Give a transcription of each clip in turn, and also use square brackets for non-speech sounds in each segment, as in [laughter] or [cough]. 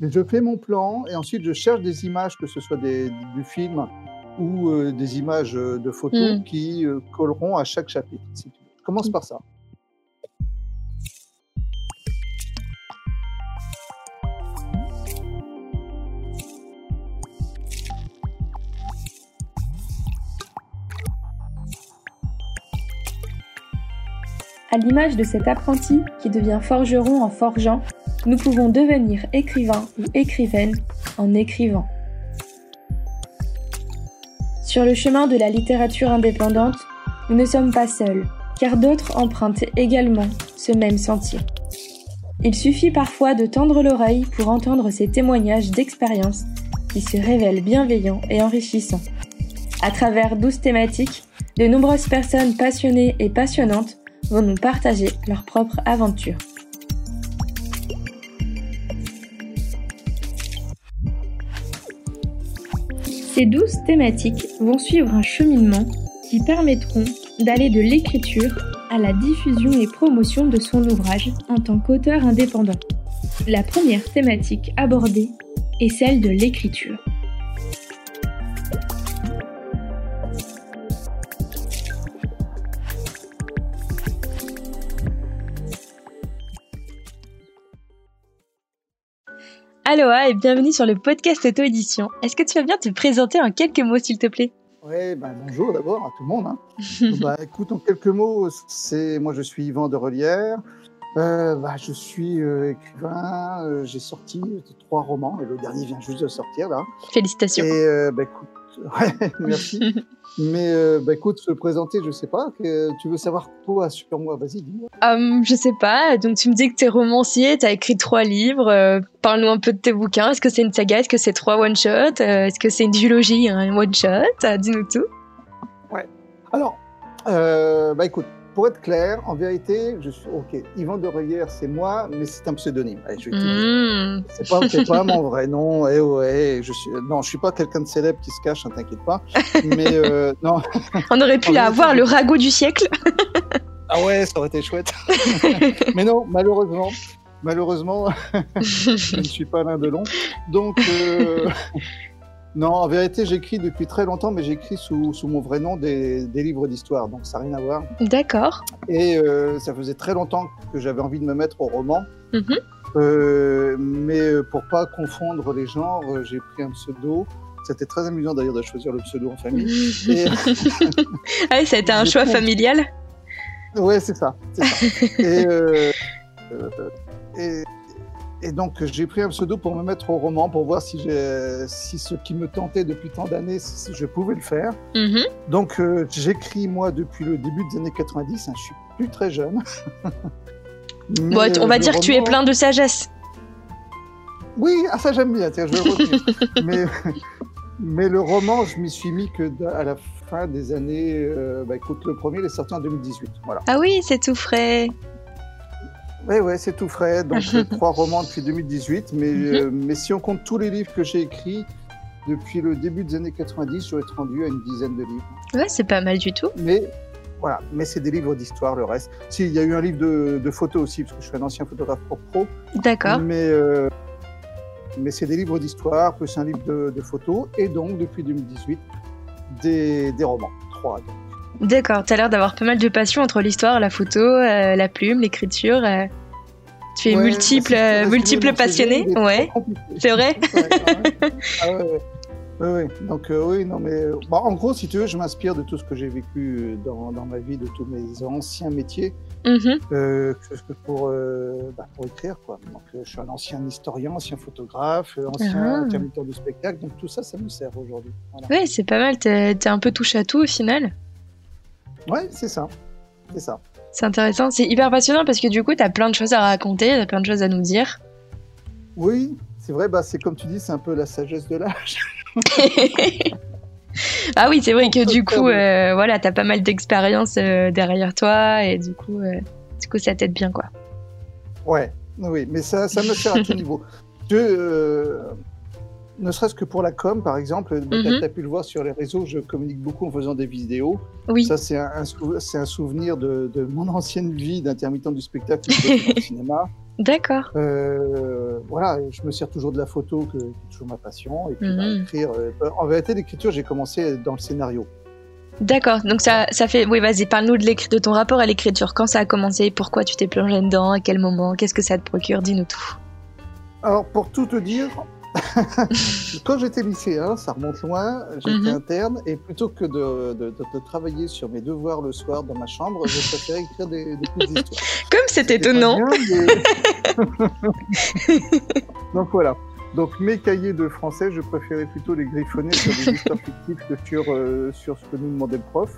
je fais mon plan et ensuite je cherche des images, que ce soit des, du film ou euh, des images de photos Mm. qui euh, colleront à chaque chapitre. si tu veux. Je commence Mm. par ça. À l'image de cet apprenti qui devient forgeron en forgeant, nous pouvons devenir écrivain ou écrivaine en écrivant. Sur le chemin de la littérature indépendante, nous ne sommes pas seuls, car d'autres empruntent également ce même sentier. Il suffit parfois de tendre l'oreille pour entendre ces témoignages d'expérience qui se révèlent bienveillants et enrichissants. À travers 12 thématiques, de nombreuses personnes passionnées et passionnantes vont nous partager leur propre aventure. Ces douze thématiques vont suivre un cheminement qui permettront d'aller de l'écriture à la diffusion et promotion de son ouvrage en tant qu'auteur indépendant. La première thématique abordée est celle de l'écriture. Aloha et bienvenue sur le podcast auto-édition. Est-ce que tu vas bien te présenter en quelques mots s'il te plaît? Ouais, ben, bonjour d'abord à tout le monde. hein. [laughs] bah, écoute, en quelques mots, c'est moi je suis Yvan de Relière. Euh, bah, je suis euh, écrivain. euh, J'ai sorti trois romans et le dernier vient juste de sortir là. Félicitations. Et euh, bah, écoute, [laughs] ouais, merci. [laughs] Mais euh, bah, écoute, se présenter, je sais pas. que- tu veux savoir quoi sur moi? Vas-y, dis-moi. Hum, je sais pas, donc tu me dis que t'es romancier, t'as écrit trois livres, euh, parle-nous un peu de tes bouquins, est-ce que c'est une saga, est-ce que c'est trois one-shots, euh, est-ce que c'est une duologie, un one-shot, Euh, dis-nous tout. Alors, euh, bah écoute, pour être clair, en vérité, je suis ok. Yvan de Relière, c'est moi, mais c'est un pseudonyme. Allez, je vais. Mmh. C'est pas, c'est pas mon vrai nom. Eh ouais, je suis, non, je suis pas quelqu'un de célèbre qui se cache, ne t'inquiète pas. Mais euh, non, [laughs] On aurait pu avoir, le ragot du siècle. ah ouais, ça aurait été chouette. [laughs] Mais non, malheureusement, malheureusement, [laughs] je ne suis pas Alain Delon. Donc, euh, non, en vérité, j'écris depuis très longtemps, mais j'écris sous, sous mon vrai nom des, des livres d'histoire, donc ça n'a rien à voir. D'accord. Et euh, ça faisait très longtemps que j'avais envie de me mettre au roman. Mhm. Euh, mais euh, pour pas confondre les genres, j'ai pris un pseudo. C'était très amusant d'ailleurs de choisir le pseudo en famille. [laughs] Et, ah ça a été un choix familial. ouais, c'est ça. c'est ça. [laughs] et, euh, et, et donc j'ai pris un pseudo pour me mettre au roman, pour voir si, si ce qui me tentait depuis tant d'années, si je pouvais le faire. Mhm. Donc euh, j'écris moi depuis le début des années 90. hein, je suis plus très jeune. [laughs] Mais, Bon, on euh, va le dire que tu es plein de sagesse. Oui, ah, ça j'aime bien, tiens, je vais le [laughs] mais, mais le roman, je m'y suis mis que à la fin des années. euh, bah, écoute, le premier, il est sorti en 2018. Voilà. Ah oui, c'est tout frais. Ouais, ouais, c'est tout frais. Donc, [laughs] euh, trois romans depuis 2018. Mais, Mhm. euh, mais si on compte tous les livres que j'ai écrits depuis le début des années 90, je dois être rendu à une dizaine de livres. Ouais, c'est pas mal du tout. Mais voilà, mais c'est des livres d'histoire, le reste. Si, il y a eu un livre de, de photos aussi, parce que je suis un ancien photographe pour pro. D'accord. Mais, euh, mais c'est des livres d'histoire, plus un livre de, de photos, et donc depuis 2018, des, des romans. Trois. donc. D'accord, t'as l'air d'avoir pas mal de passion entre l'histoire, la photo, euh, la plume, l'écriture. euh. Tu es Ouais, multiple, bah, peux euh, multiple passionné. Ouais, c'est vrai? Ouais. [laughs] Ah ouais, ouais. Donc euh, oui, non mais euh, bah, en gros, si tu veux, je m'inspire de tout ce que j'ai vécu dans, dans ma vie, de tous mes anciens métiers, euh, que pour bah, pour écrire quoi. Donc je suis un ancien historien, ancien photographe, ancien Ah. intermittent du spectacle, donc tout ça, ça me sert aujourd'hui. Voilà. Ouais, c'est pas mal. T'es t'es un peu touche à tout au final. Ouais, c'est ça, c'est ça. C'est intéressant. C'est hyper passionnant parce que du coup, t'as plein de choses à raconter, t'as plein de choses à nous dire. Oui, c'est vrai, bah, c'est comme tu dis, c'est un peu la sagesse de l'âge. [laughs] [laughs] ah oui, c'est vrai que du coup, euh, voilà, t'as pas mal d'expérience euh, derrière toi et du coup, euh, du coup, ça t'aide bien quoi. Ouais, oui, mais ça, ça me sert à tout niveau. Je, ne serait-ce que pour la com, par exemple, Mhm. tu as pu le voir sur les réseaux, je communique beaucoup en faisant des vidéos. Oui. Ça, c'est un, un sou- c'est un souvenir de, de mon ancienne vie d'intermittent du spectacle dans le [laughs] cinéma. D'accord. Euh, voilà, je me sers toujours de la photo, que, qui est toujours ma passion. Et puis, bah, Mhm. écrire. euh, en vérité, l'écriture, j'ai commencé dans le scénario. D'accord. Donc ça, ça fait. Oui, vas-y, parle-nous de, de ton rapport à l'écriture. Quand ça a commencé? Pourquoi tu t'es plongé dedans? À quel moment? Qu'est-ce que ça te procure? Dis-nous tout. Alors, pour tout te dire, [laughs] quand j'étais lycéen, ça remonte loin, j'étais Mhm. interne, et plutôt que de, de- de- de travailler sur mes devoirs le soir dans ma chambre, je préférais écrire des, des petites histoires. Comme c'est étonnant. bien, mais- [laughs] [laughs] Donc voilà. Donc mes cahiers de français, je préférais plutôt les griffonner sur des histoires fictives que sur, euh, sur ce que nous demandait le prof.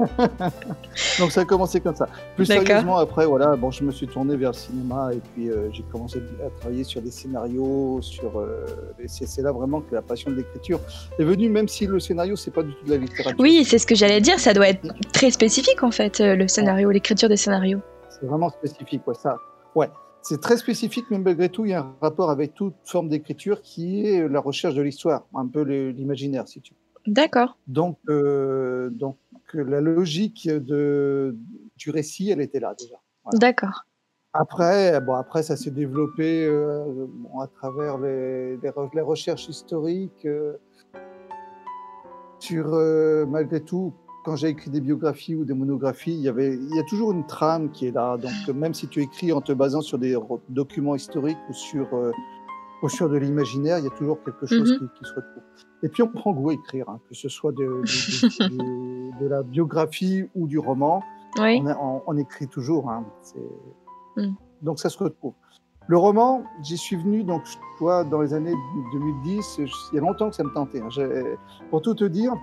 [laughs] Donc ça a commencé comme ça. Plus sérieusement, après, voilà, bon, je me suis tourné vers le cinéma et puis euh, j'ai commencé à travailler sur des scénarios, sur. euh, et c'est là vraiment que la passion de l'écriture est venue, même si le scénario c'est pas du tout de la littérature. Oui, c'est ce que j'allais dire. Ça doit être très spécifique en fait, le scénario, l'écriture des scénarios. C'est vraiment spécifique, ouais, ça. Ouais, c'est très spécifique, mais malgré tout, il y a un rapport avec toute forme d'écriture qui est la recherche de l'histoire, un peu l'imaginaire, si tu veux. D'accord. Donc, euh, donc la logique de, du récit, elle était là déjà. Voilà. D'accord. Après, bon, après, ça s'est développé euh, bon, à travers les, les, re- les recherches historiques. euh, sur, malgré tout, quand j'ai écrit des biographies ou des monographies, il y, avait, il y a toujours une trame qui est là. Donc, euh, même si tu écris en te basant sur des documents historiques ou sur, euh, ou sur de l'imaginaire, il y a toujours quelque chose Mhm. qui, qui se retrouve. Et puis, on prend goût à écrire, hein, que ce soit de, de- de- de- de la biographie ou du roman Oui. on, a- on- on écrit toujours. hein. Mm. Donc ça se retrouve. Le roman, j'y suis venu donc toi dans les années 2010. je- Il y a longtemps que ça me tentait. hein. Pour tout te dire,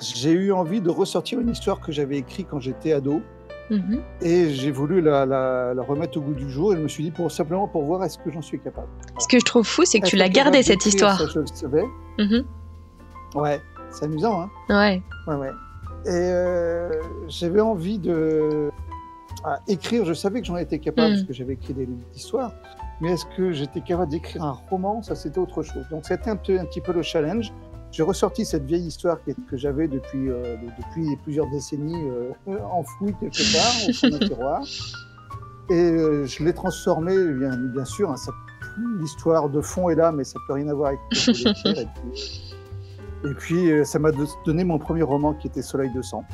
j'ai eu envie de ressortir une histoire que j'avais écrite quand j'étais ado Mhm. et j'ai voulu la, la- la remettre au goût du jour. Et je me suis dit pour simplement pour voir est-ce que j'en suis capable. Ce que je trouve fou, c'est que tu l'as gardé capable cette histoire. ça, je le savais. Mhm. Ouais, c'est amusant. Hein Ouais. Ouais, ouais. Et euh, j'avais envie de écrire. Je savais que j'en étais capable Mm. parce que j'avais écrit des livres d'histoire. Mais est-ce que j'étais capable d'écrire un roman? Ça, c'était autre chose. Donc, c'était un petit peu le challenge. J'ai ressorti cette vieille histoire que j'avais depuis, euh, depuis plusieurs décennies euh, enfouie quelque part au fond d'un [laughs] tiroir. Et euh, je l'ai transformée, bien, bien sûr. hein, L'histoire de fond est là, mais ça peut rien avoir avec ce que je voulais faire. Et puis, et puis, ça m'a do- donné mon premier roman qui était Soleil de sang.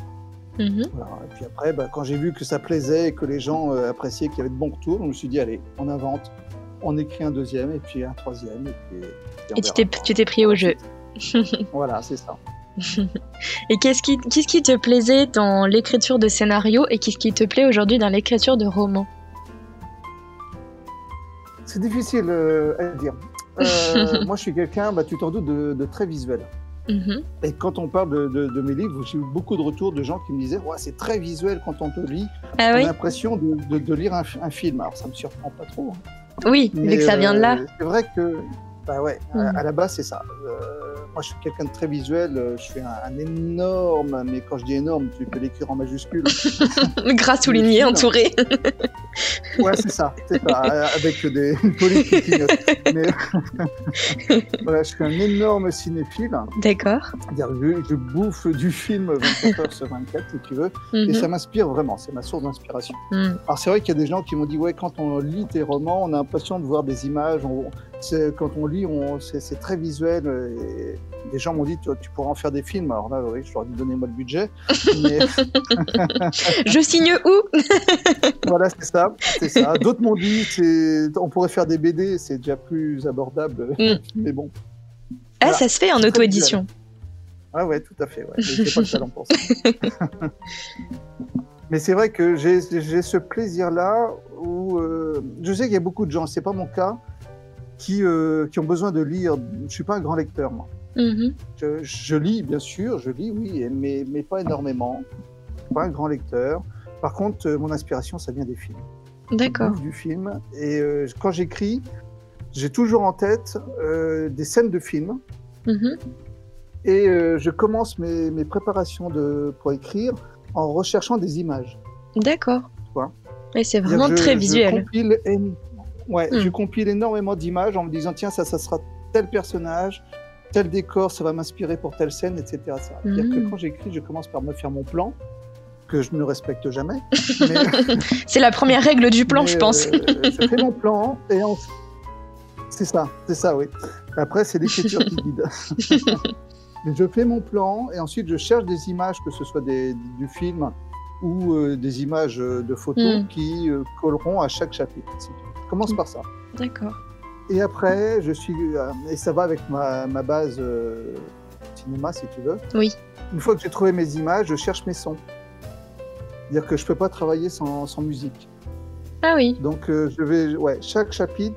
Mhm. Voilà. Et puis après, bah, quand j'ai vu que ça plaisait et que les gens appréciaient, qu'il y avait de bons retours, je me suis dit, allez, on invente, on écrit un deuxième, et puis un troisième, et puis... Et tu verra. t'es, tu t'es pris au jeu. [laughs] Voilà, c'est ça. Et qu'est-ce qui, qu'est-ce qui te plaisait dans l'écriture de scénario et qu'est-ce qui te plaît aujourd'hui dans l'écriture de roman? C'est difficile euh, à dire. Euh, [laughs] moi, je suis quelqu'un, bah, tu t'en doutes, de, de très visuel. Mhm. Et quand on parle de, de- de mes livres, j'ai eu beaucoup de retours de gens qui me disaient ouais, c'est très visuel quand on te lit. Ah On oui? a l'impression de, lire un, fi- un film. Alors, ça me surprend pas trop. hein. Oui, Mais, vu que ça vient de là. euh, C'est vrai que, bah ouais, à- à, la base, c'est ça. Moi, je suis quelqu'un de très visuel. euh, Je suis un, un énorme, mais quand je dis énorme, tu peux l'écrire en majuscule. [laughs] Gras souligné, entouré. ouais, c'est ça, c'est ça, [laughs] euh, avec des clignote. Mais [laughs] voilà, je suis un énorme cinéphile. D'accord. Je, je bouffe du film 24 heures sur 24, si tu veux. Et Mhm. ça m'inspire vraiment. C'est ma source d'inspiration. Mhm. Alors c'est vrai qu'il y a des gens qui m'ont dit ouais quand on lit tes romans on a l'impression de voir des images on, quand on lit on, c'est, très visuel euh, et des gens m'ont dit tu, tu pourras en faire des films alors là oui je leur ai dit donnez-moi le budget mais Je signe où? [laughs] Voilà c'est ça d'autres m'ont dit on pourrait faire des BD c'est déjà plus abordable Mm. mais bon Ah, Voilà. ça se fait en auto-édition. ah ouais tout à fait ouais. j'ai pas le talent pour ça mais c'est vrai que j'ai, ce plaisir là où euh, je sais qu'il y a beaucoup de gens c'est pas mon cas qui, euh, qui ont besoin de lire. Je suis pas un grand lecteur, moi. Mhm. Je, je lis, bien sûr, je lis, oui, mais, mais pas énormément. Je suis pas un grand lecteur. Par contre, euh, mon inspiration, ça vient des films. D'accord. Du film. Et euh, quand j'écris, j'ai toujours en tête euh, des scènes de films. Mhm. Et je commence mes, mes préparations de, pour écrire en recherchant des images. D'accord. Et c'est vraiment je- très je visuel. compile, én- ouais, je compile énormément d'images en me disant tiens ça, ça sera tel personnage, tel décor, ça va m'inspirer pour telle scène, etc. C'est-à-dire que Mhm. quand j'écris, je commence par me faire mon plan, que je ne respecte jamais. [laughs] mais- C'est la première règle du plan, mais, je pense. euh, je fais mon plan et on... c'est ça, c'est ça, oui. Après, c'est l'écriture qui guide. [laughs] Mais je fais mon plan et ensuite je cherche des images, que ce soit des, du film ou euh, des images euh, de photos Mm. qui euh, colleront à chaque chapitre. Je commence Mm. par ça. D'accord. Et après, je suis euh, et ça va avec ma, ma base euh, cinéma, si tu veux. Oui. Une fois que j'ai trouvé mes images, je cherche mes sons. C'est-à-dire que je peux pas travailler sans, sans musique. Ah oui, Donc, euh, je vais, ouais, chaque chapitre,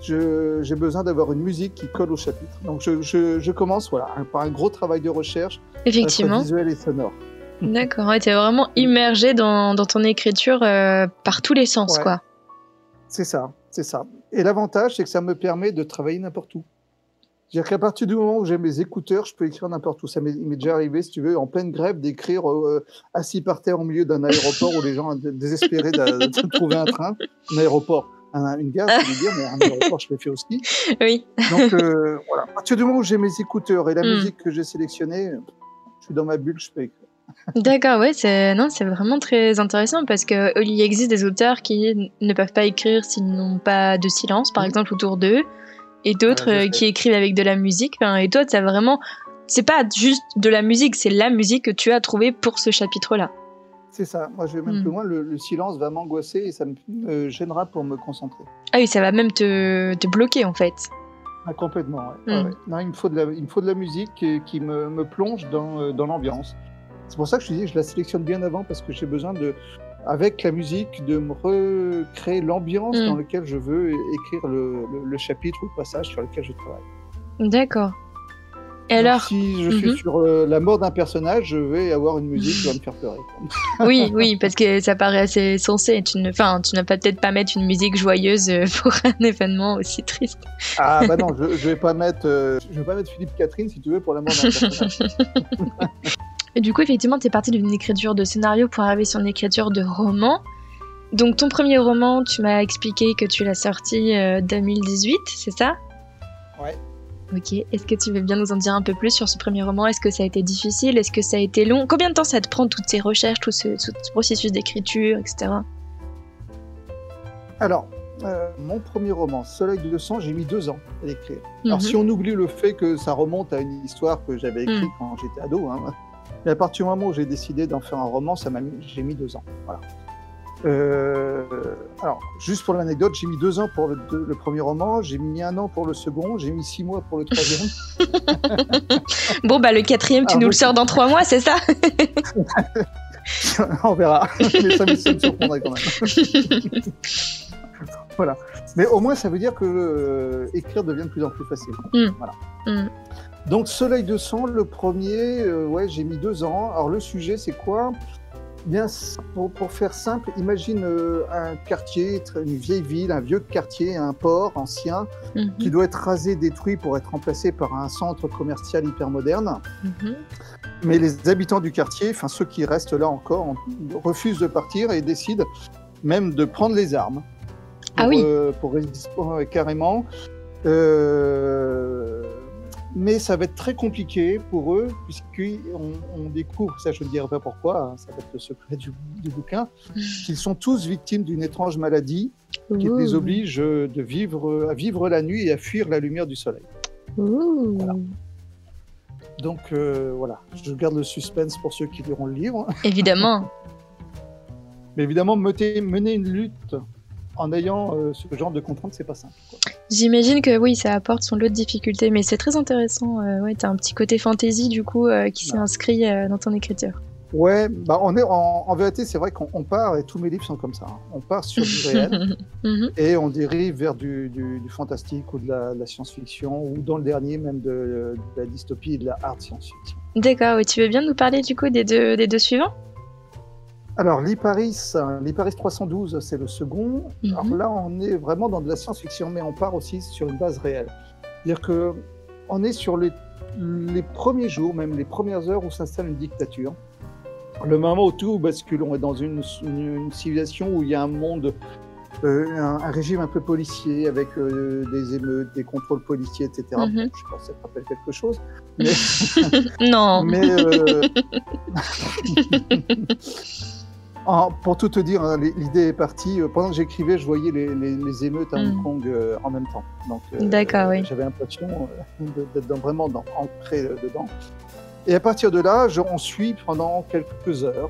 j'ai besoin d'avoir une musique qui colle au chapitre. Donc, je, je- je commence voilà, un- par un gros travail de recherche, effectivement. visuel et sonore. [laughs] D'accord, ouais, t'es vraiment immergé dans, dans ton écriture euh, par tous les sens, Ouais. quoi. C'est ça, c'est ça. Et l'avantage, c'est que ça me permet de travailler n'importe où. C'est-à-dire qu'à partir du moment où j'ai mes écouteurs, je peux écrire n'importe où. Ça m'est déjà arrivé, si tu veux, en pleine grève, d'écrire euh, assis par terre au milieu d'un aéroport où les gens étaient désespérés de, de [laughs] trouver un train. Un aéroport, un- une gare, je veux dire, mais un aéroport, je l'ai fait aussi. Oui, Donc euh, voilà, à partir du moment où j'ai mes écouteurs et la Mm. musique que j'ai sélectionnée, je suis dans ma bulle, je peux écrire. D'accord, ouais, c'est non, c'est vraiment très intéressant parce que euh, il existe des auteurs qui ne peuvent pas écrire s'ils n'ont pas de silence, par Mhm. exemple, autour d'eux, et d'autres je euh, qui écrivent avec de la musique. Et toi, t'as vraiment, c'est pas juste de la musique, c'est la musique que tu as trouvée pour ce chapitre-là. C'est ça. Moi, je vais même Mm. plus loin. Le, le silence va m'angoisser et ça me me gênera pour me concentrer. Ah oui, ça va même te, te bloquer en fait. Ah, complètement. ouais. Ouais, Mm. ouais. Non, il me faut de la, il me faut de la musique qui, qui me, me plonge dans, euh, dans l'ambiance. C'est pour ça que je te dis, je la sélectionne bien avant parce que j'ai besoin de, avec la musique, de me recréer l'ambiance Mm. dans laquelle je veux écrire le, le- le chapitre ou le passage sur lequel je travaille. D'accord. Et alors, si je suis Mhm. sur euh, la mort d'un personnage, je vais avoir une musique qui va me faire pleurer. [laughs] oui, oui, parce que ça paraît assez sensé. Tu ne, enfin, tu n'as peut-être pas mettre une musique joyeuse euh, [laughs] pour un événement aussi triste. Ah bah non, [laughs] je, je vais pas mettre, euh, je vais pas mettre Philippe Catherine si tu veux pour la mort d'un personnage. Et du coup, effectivement, tu es parti d'une écriture de scénario pour arriver sur une écriture de roman. Donc, ton premier roman, tu m'as expliqué que tu l'as sorti euh, 2018, c'est ça? Ouais. Ok. Est-ce que tu veux bien nous en dire un peu plus sur ce premier roman? Est-ce que ça a été difficile? Est-ce que ça a été long? Combien de temps ça te prend toutes ces recherches, tout ce, tout ce processus d'écriture, etc. Alors, euh, mon premier roman, Soleil de sang, j'ai mis deux ans à l'écrire. Alors, Mhm. si on oublie le fait que ça remonte à une histoire que j'avais écrite Mhm. quand j'étais ado, hein, mais à partir du moment où j'ai décidé d'en faire un roman, ça m'a mis, j'ai mis deux ans. Voilà. Euh, alors, juste pour l'anecdote, j'ai mis deux ans pour le, deux- le premier roman, j'ai mis un an pour le second, j'ai mis six mois pour le troisième. [laughs] Bon, bah, le quatrième, tu Ah, nous le sors dans trois mois, c'est ça? [laughs] On verra. Mais ça me, ça me surprendrait quand même. [laughs] voilà. Mais au moins, ça veut dire que euh, écrire devient de plus en plus facile. Mm. Voilà. Mm. Donc, Soleil de sang, le premier, euh, ouais, j'ai mis deux ans. Alors, le sujet, c'est quoi? Bien, pour, pour faire simple, imagine euh, un quartier, une vieille ville, un vieux quartier, un port ancien, Mhm, qui doit être rasé, détruit pour être remplacé par un centre commercial hyper moderne. mhm. Mais les habitants du quartier, enfin ceux qui restent là encore, on- refusent de partir et décident même de prendre les armes. Ah oui. euh, pour résister carrément. Euh, mais ça va être très compliqué pour eux, puisqu'on on découvre, ça je ne dirai pas pourquoi, hein, ça va être le secret du, du bouquin, [laughs] qu'ils sont tous victimes d'une étrange maladie qui Ouh. les oblige de vivre, à vivre la nuit et à fuir la lumière du soleil. Donc euh, voilà, je garde le suspense pour ceux qui liront le livre. Évidemment. [laughs] Mais évidemment, mener une lutte en ayant euh, ce genre de contraintes, c'est pas simple. J'imagine que oui, ça apporte son lot de difficultés, mais c'est très intéressant. Euh, ouais, t'as un petit côté fantasy du coup euh, qui s'est inscrit dans ton écriture. Ouais, bah on est en, en vérité, c'est vrai qu'on on part et tous mes livres sont comme ça. hein. On part sur du réel [laughs] Mhm. et on dérive vers du, du- du fantastique ou de la, science-fiction ou dans le dernier même de, de la dystopie et de la hard science-fiction. D'accord, oui, tu veux bien nous parler du coup des deux, des deux suivants? Alors l'Iparis, l'Iparis 312, c'est le second. Mhm. Alors là, on est vraiment dans de la science-fiction, mais on part aussi sur une base réelle. C'est-à-dire que on est sur les, les premiers jours, même les premières heures où s'installe une dictature. Le moment où tout bascule, on est dans une, une- une civilisation où il y a un monde euh, un, régime un peu policier avec euh, des émeutes, des contrôles policiers, etc. Je ne je pas si ça te rappelle quelque chose. [laughs] non. [laughs] Mais [laughs] pour tout te dire, hein, l'idée est partie. Pendant que j'écrivais, je voyais les, émeutes à Hong mm. Kong en même temps. Donc, D'accord, oui. J'avais l'impression d'être vraiment dans, ancré dedans. Et à partir de là, on suit pendant quelques heures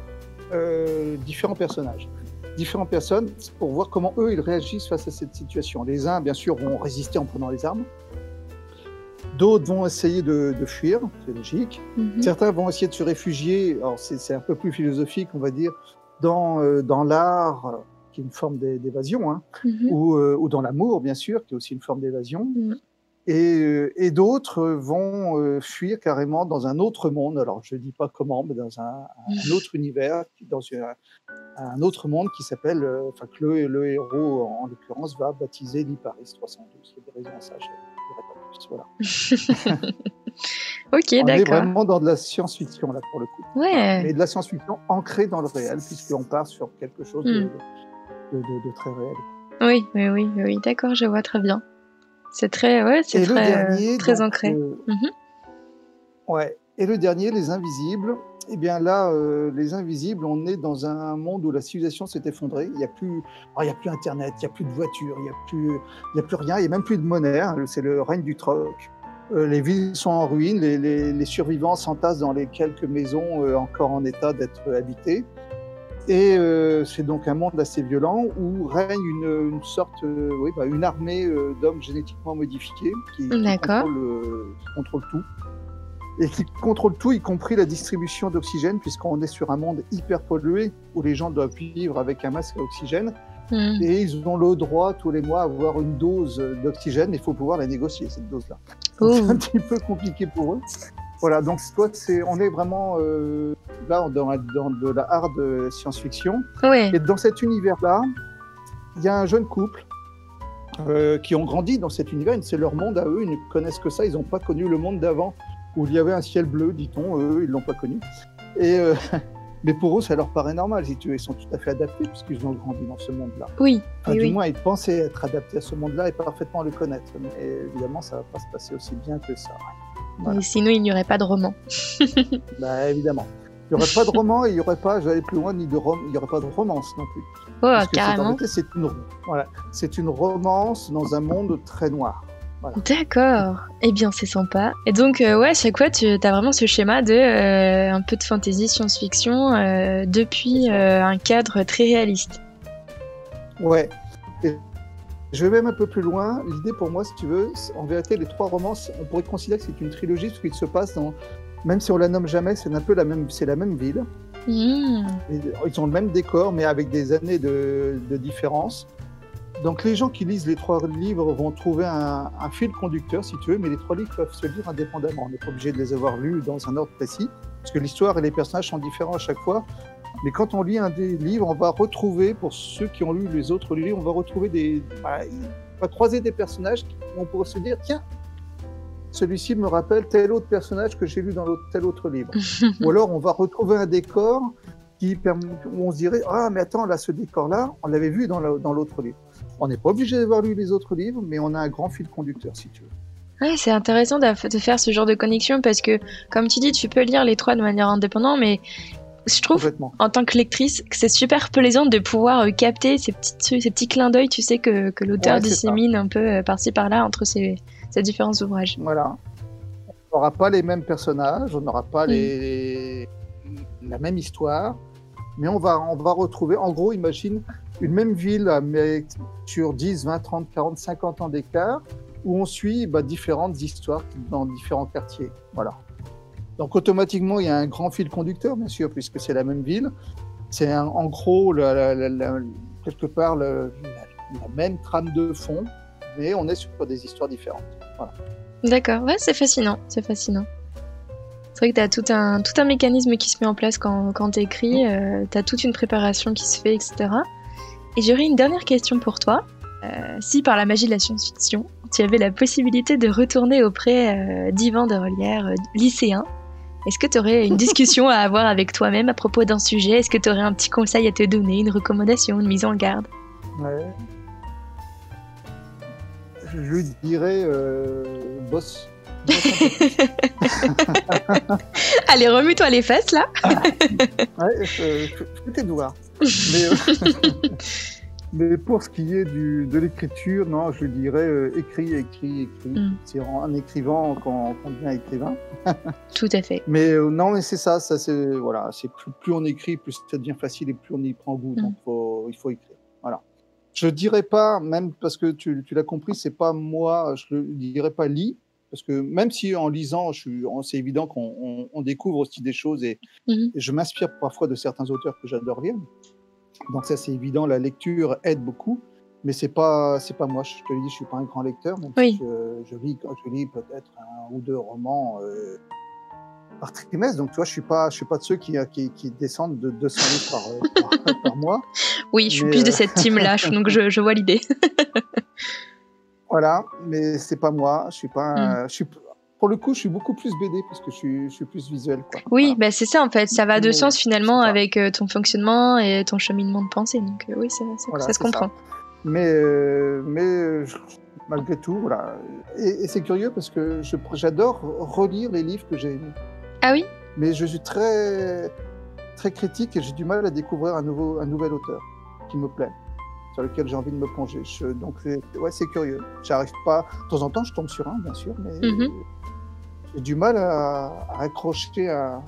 différents personnages différentes personnes pour voir comment eux, ils réagissent face à cette situation. Les uns, bien sûr, vont résister en prenant les armes. D'autres vont essayer de, fuir, c'est logique. Mhm. Certains vont essayer de se réfugier, alors c'est un peu plus philosophique, on va dire, dans, euh, dans l'art, qui est une forme d'évasion, hein, mhm. ou, euh, ou, dans l'amour, bien sûr, qui est aussi une forme d'évasion. Mhm. Et, et d'autres vont euh, fuir carrément dans un autre monde. Alors, je ne dis pas comment, mais dans un, un [laughs] autre univers, dans un autre monde qui s'appelle, euh, enfin, que le, le, héros, en, l'occurrence, va baptiser l'Iparis 312. Il y a des raisons à ça, plus. Voilà. [laughs] ok, d'accord. On est vraiment dans de la science-fiction, là, pour le coup. Ouais. Mais de la science-fiction ancrée dans le réel, puisqu'on part sur quelque chose de, hmm. de, de, très réel. Oui, oui, oui, oui, d'accord, je vois très bien. C'est très, ouais, c'est très, très ancré. Euh, mhm. Ouais. Et le dernier, Les Invisibles. Eh bien là, euh, Les Invisibles, on est dans un monde où la civilisation s'est effondrée. Il n'y a, plus, oh, il y a plus Internet, il n'y a plus de voitures, il n'y a, plus, il y a plus rien, il n'y a même plus de monnaie. Hein. C'est le règne du troc. Euh, les villes sont en ruine, les, les, survivants s'entassent dans les quelques maisons encore en état d'être habitées. Et euh, c'est donc un monde assez violent où règne une, une sorte, euh, oui, bah, une armée euh, d'hommes génétiquement modifiés qui, qui contrôle, contrôle, tout. Et qui contrôle tout, y compris la distribution d'oxygène, puisqu'on est sur un monde hyper pollué où les gens doivent vivre avec un masque à oxygène. Hmm. Et ils ont le droit tous les mois à avoir une dose d'oxygène. Il faut pouvoir la négocier, cette dose-là. C'est un petit peu compliqué pour eux. Voilà, donc toi, c'est, on est vraiment euh, là dans, dans, de la hard science-fiction. Et dans cet univers-là, il y a un jeune couple euh, qui ont grandi dans cet univers. C'est leur monde à eux, ils ne connaissent que ça. Ils n'ont pas connu le monde d'avant où il y avait un ciel bleu, dit-on. Eux, ils l'ont pas connu. Et euh, [laughs] mais pour eux, ça leur paraît normal. Si tu Ils sont tout à fait adaptés puisqu'ils ont grandi dans ce monde-là. Oui. du moins, ils pensaient être adaptés à ce monde-là et parfaitement le connaître. Mais évidemment, ça va pas se passer aussi bien que ça sinon, il n'y aurait pas de roman. [laughs] bah, évidemment. Il n'y aurait pas de roman et il n'y aurait pas, j'allais plus loin, ni de rom... il n'y aurait pas de romance non plus. Oh, carrément. C'est une... Voilà. une romance dans un monde très noir. D'accord. Eh bien, c'est sympa. Et donc, euh, ouais, à chaque fois, tu as vraiment ce schéma de euh, un peu de fantasy, science-fiction, euh, depuis un cadre très réaliste. Ouais. Je vais même un peu plus loin. L'idée pour moi, si tu veux, en vérité, les trois romans, on pourrait considérer que c'est une trilogie, ce qui se passe dans, même si on la nomme jamais, c'est un peu la même, c'est la même ville. Mmh. Ils ont le même décor, mais avec des années de, différence. Donc les gens qui lisent les trois livres vont trouver un, un, fil conducteur, si tu veux, mais les trois livres peuvent se lire indépendamment. On n'est pas obligé de les avoir lus dans un ordre précis, parce que l'histoire et les personnages sont différents à chaque fois. Mais quand on lit un des livres, on va retrouver, pour ceux qui ont lu les autres livres, on va retrouver des. Bah, on va croiser des personnages qui, on pourrait se dire tiens, celui-ci me rappelle tel autre personnage que j'ai lu dans tel autre livre. [laughs] Ou alors on va retrouver un décor qui où on se dirait ah mais attends là ce décor là on l'avait vu dans l'autre livre. On n'est pas obligé d'avoir lu les autres livres, mais on a un grand fil conducteur si tu veux. Ouais, c'est intéressant de faire ce genre de connexion parce que, comme tu dis, tu peux lire les trois de manière indépendante, mais je trouve, en tant que lectrice, que c'est super plaisant de pouvoir euh, capter ces petits, ces petits clins d'œil, tu sais, que, que l'auteur dissémine un peu euh, par-ci par-là entre ces, ces, différents ouvrages. Voilà. On n'aura pas les mêmes personnages, on n'aura pas la même histoire, mais on va, on va retrouver, en gros, imagine une même ville, mais sur 10, 20, 30, 40, 50 ans d'écart, où on suit bah, différentes histoires dans différents quartiers. Voilà. Donc automatiquement, il y a un grand fil conducteur, bien sûr, puisque c'est la même ville. C'est en gros, quelque part, la, même trame de fond, mais on est sur des histoires différentes. D'accord, ouais, c'est fascinant, c'est fascinant. C'est vrai que tu as tout un, tout un mécanisme qui se met en place quand, quand tu écris, euh, tu as toute une préparation qui se fait, etc. Et j'aurais une dernière question pour toi. Euh, si par la magie de la science-fiction, tu avais la possibilité de retourner auprès euh, d'Yvan de Relière, euh, lycéen, est-ce que tu aurais une [laughs] discussion à avoir avec toi-même à propos d'un sujet? Est-ce que tu aurais un petit conseil à te donner, une recommandation, une mise en garde? Ouais. Je dirais euh, boss. [laughs] Allez, remue-toi les fesses là. [laughs] ouais, je, je, tes doigts. Mais, euh, [laughs] mais, pour ce qui est du, de l'écriture, non, je dirais euh, écrit, écrit, écrit. Mm. C'est en écrivant qu'on devient écrivain. Tout à fait. Mais euh, non, mais c'est ça, ça c'est voilà, c'est plus, plus, on écrit, plus ça devient facile et plus on y prend goût. Mm. Donc faut, il faut écrire. Voilà. Je dirais pas, même parce que tu, tu l'as compris, c'est pas moi, je ne dirais pas lit, parce que même si en lisant, c'est évident qu'on on, découvre aussi des choses et, et je m'inspire parfois de certains auteurs que j'adore lire. Donc ça, c'est évident, la lecture aide beaucoup, mais c'est pas, c'est pas moi. Je te le dis, je suis pas un grand lecteur, même si je, lis, je lis peut-être un ou deux romans euh, par trimestre. Donc tu vois, je suis pas, je suis pas de ceux qui, qui, qui descendent de 200 livres par, par, mois. [laughs] Oui, je suis plus de euh, cette team-là, donc je, je vois l'idée. [laughs] voilà, mais c'est pas moi. Je suis pas, mm. je suis pour le coup, je suis beaucoup plus BD parce que je suis, je suis plus visuel. Quoi. Oui, bah c'est ça en fait. Ça va de sens finalement avec euh, ton fonctionnement et ton cheminement de pensée. Donc euh, oui, ça, ça, se comprend. Mais, euh, mais malgré tout, voilà. Et, c'est curieux parce que j'adore relire les livres que j'ai aimés. Ah oui? Mais je suis très, très critique et j'ai du mal à découvrir un, nouveau, un nouvel auteur qui me plaît sur lequel j'ai envie de me plonger. donc, ouais, c'est curieux. J'arrive pas. De temps en temps, je tombe sur un, bien sûr, mais mm-hmm j'ai du mal à, accrocher à,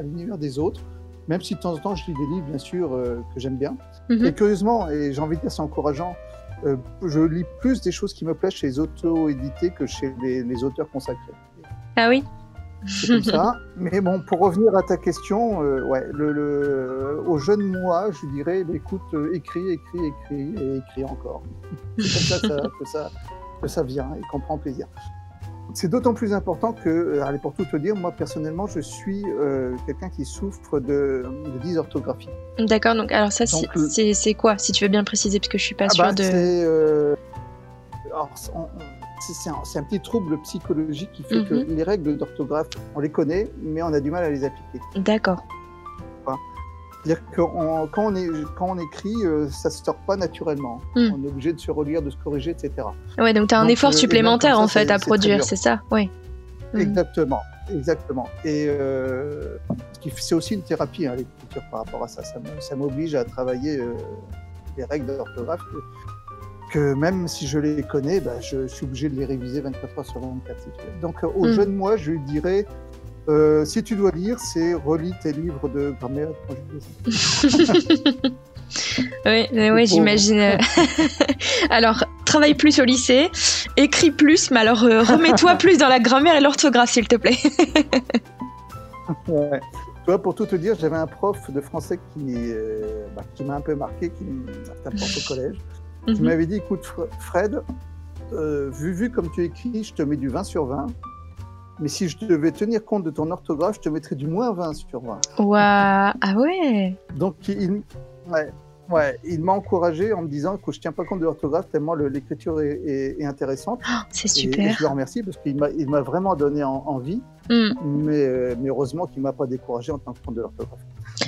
l'univers des autres, même si de temps en temps je lis des livres, bien sûr, euh, que j'aime bien. Mhm. Et curieusement, et j'ai envie de dire c'est encourageant, euh, je lis plus des choses qui me plaisent chez les auto-édités que chez les, auteurs consacrés. Ah oui? Comme ça. [laughs] Mais bon, pour revenir à ta question, euh, ouais, le, au jeune moi, je dirais, bah, écoute, écris, écris, écris, et écris encore. [laughs] C'est comme ça que, ça que ça vient et qu'on prend plaisir. C'est d'autant plus important que, euh, allez, pour tout te dire, moi personnellement, je suis euh, quelqu'un qui souffre de, de dysorthographie. D'accord, donc alors ça, c'est quoi Si tu veux bien préciser, parce que je suis pas ah sûre bah, de. Euh, c'est un, un, petit trouble psychologique qui fait que mhm. les règles d'orthographe, on les connaît, mais on a du mal à les appliquer. D'accord. C'est-à-dire que quand, on est, quand on écrit, euh, ça ne se sort pas naturellement. Hmm. On est obligé de se relire, de se corriger, etc. Ouais, donc tu as un effort euh, supplémentaire en fait à produire, c'est ça? Oui. Hmm. Exactement, exactement. Et euh, c'est aussi une thérapie, hein, l'écriture par rapport à ça. Ça m'oblige à travailler les règles d'orthographe que, même si je les connais, bah, je, suis obligé de les réviser 24 heures sur 24. Donc au hmm. jeune moi, je lui dirais euh, si tu dois lire, c'est relis tes livres de grammaire oui, [laughs] [laughs] oui j'imagine. [laughs] alors, travaille plus au lycée, écris plus, mais alors euh, remets-toi plus dans la grammaire et l'orthographe, s'il te plaît. ouais. Toi, pour tout te dire, j'avais un prof de français qui, euh, bah, qui m'a un peu marqué, qui prof au collège, qui mhm. m'avait dit, écoute Fred, vu, vu comme tu écris, je te mets du 20 sur 20. Mais si je devais tenir compte de ton orthographe, je te mettrais du moins 20 sur 20. Waouh Ah ouais Donc, il, ouais, ouais, il m'a encouragé en me disant que je ne tiens pas compte de l'orthographe tellement l'écriture est, intéressante. Oh, c'est super. Et, je le remercie parce qu'il m'a vraiment donné envie. Hmm. Mais, euh, mais, heureusement qu'il ne m'a pas découragé en tenant compte de l'orthographe.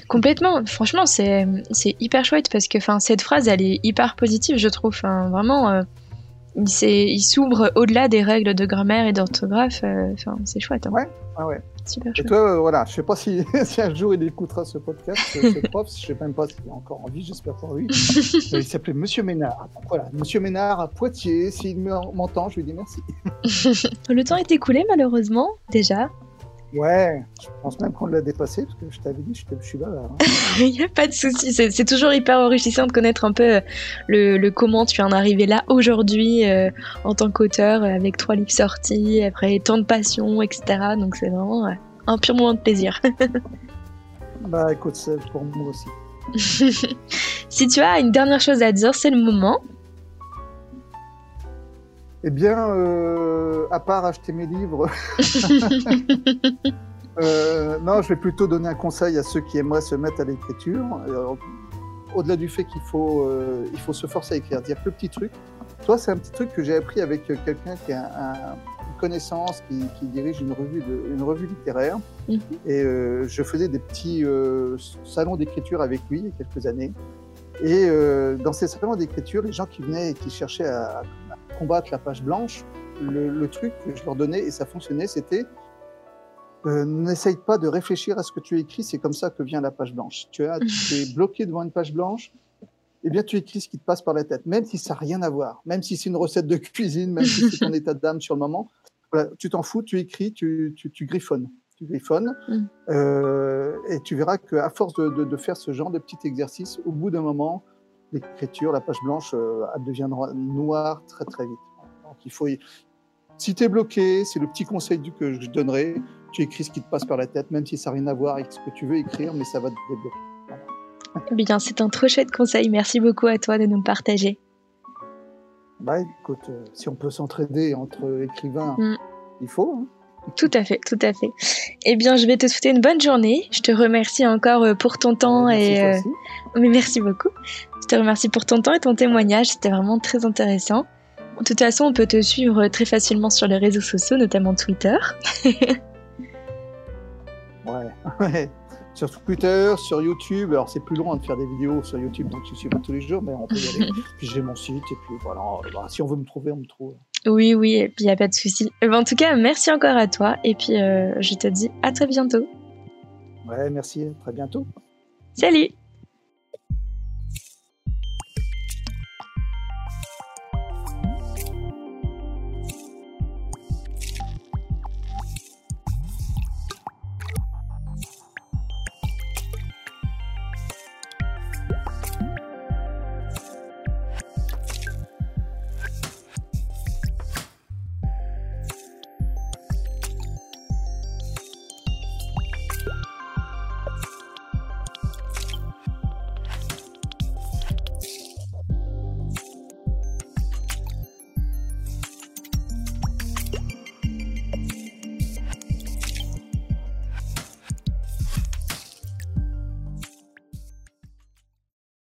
Complètement. Franchement, c'est hyper chouette parce que cette phrase, elle est hyper positive, je trouve. vraiment. Euh, il s'ouvre au-delà des règles de grammaire et d'orthographe. Euh, enfin, c'est chouette. Hein. Ouais, ouais. Super et toi, euh, voilà, je sais pas si, [laughs] si, un jour il écoutera ce podcast, ce, [laughs] prof, je sais même pas s'il est encore en vie, j'espère pour lui. [laughs] Euh, il s'appelait Monsieur Ménard. voilà, Monsieur Ménard à Poitiers, s'il m'entend, je lui dis merci. Le temps est écoulé malheureusement, déjà. Ouais, je pense même qu'on l'a dépassé parce que je t'avais dit, je, suis là. Hein. [laughs] Il n'y a pas de souci, c'est toujours hyper enrichissant de connaître un peu euh, le, comment tu en es arrivé là aujourd'hui euh, en tant qu'auteur avec trois livres sortis, après tant de passion, etc. Donc c'est vraiment un pur moment de plaisir. [laughs] bah écoute, c'est pour moi aussi. [laughs] si tu as une dernière chose à dire, c'est le moment. Eh bien, euh, à part acheter mes livres, [laughs] [laughs] euh, non, je vais plutôt donner un conseil à ceux qui aimeraient se mettre à l'écriture. Au-delà du fait qu'il faut, euh, il faut se forcer à écrire, dire le petit truc. Toi, c'est un petit truc que j'ai appris avec quelqu'un qui a une connaissance, qui, dirige une revue, de, une revue littéraire. Mhm. Et je faisais des petits salons d'écriture avec lui il y a quelques années. Et dans ces salons d'écriture, les gens qui venaient et qui cherchaient à combattre la page blanche, le, truc que je leur donnais, et ça fonctionnait, c'était euh, n'essaye pas de réfléchir à ce que tu écris, c'est comme ça que vient la page blanche. Tu, as, [laughs] es bloqué devant une page blanche, eh bien, tu écris ce qui te passe par la tête, même si ça n'a rien à voir, même si c'est une recette de cuisine, même si c'est ton [laughs] état d'âme sur le moment. tu t'en fous, tu écris, tu, tu, tu griffonnes. Tu griffonnes, mm. euh, et tu verras qu'à force de, de, de, faire ce genre de petit exercice, au bout d'un moment, l'écriture, la page blanche, euh, elle deviendra noire très très vite. Donc il faut, si tu es bloqué, c'est le petit conseil que je donnerai, tu écris ce qui te passe par la tête, même si ça n'a rien à voir avec ce que tu veux écrire, mais ça va te débloquer. Eh bien, c'est un trop chouette conseil. Merci beaucoup à toi de nous partager. Bah, écoute, euh, si on peut s'entraider entre écrivains, mm. il faut. Hein. Tout à fait, tout à fait. Eh bien, je vais te souhaiter une bonne journée. Je te remercie encore euh, pour ton temps et. Euh, mais merci beaucoup. Je te remercie pour ton temps et ton témoignage. C'était vraiment très intéressant. De toute façon, on peut te suivre très facilement sur les réseaux sociaux, notamment Twitter. [laughs] ouais, ouais sur Twitter, sur YouTube. Alors, c'est plus loin de faire des vidéos sur YouTube, donc je suis pas tous les jours, mais on peut y aller. [laughs] puis j'ai mon site, et puis voilà, bah, si on veut me trouver, on me trouve. Oui, oui, et puis il n'y a pas de souci. Eh ben, en tout cas, merci encore à toi, et puis euh, je te dis à très bientôt. Ouais, merci, à très bientôt. Salut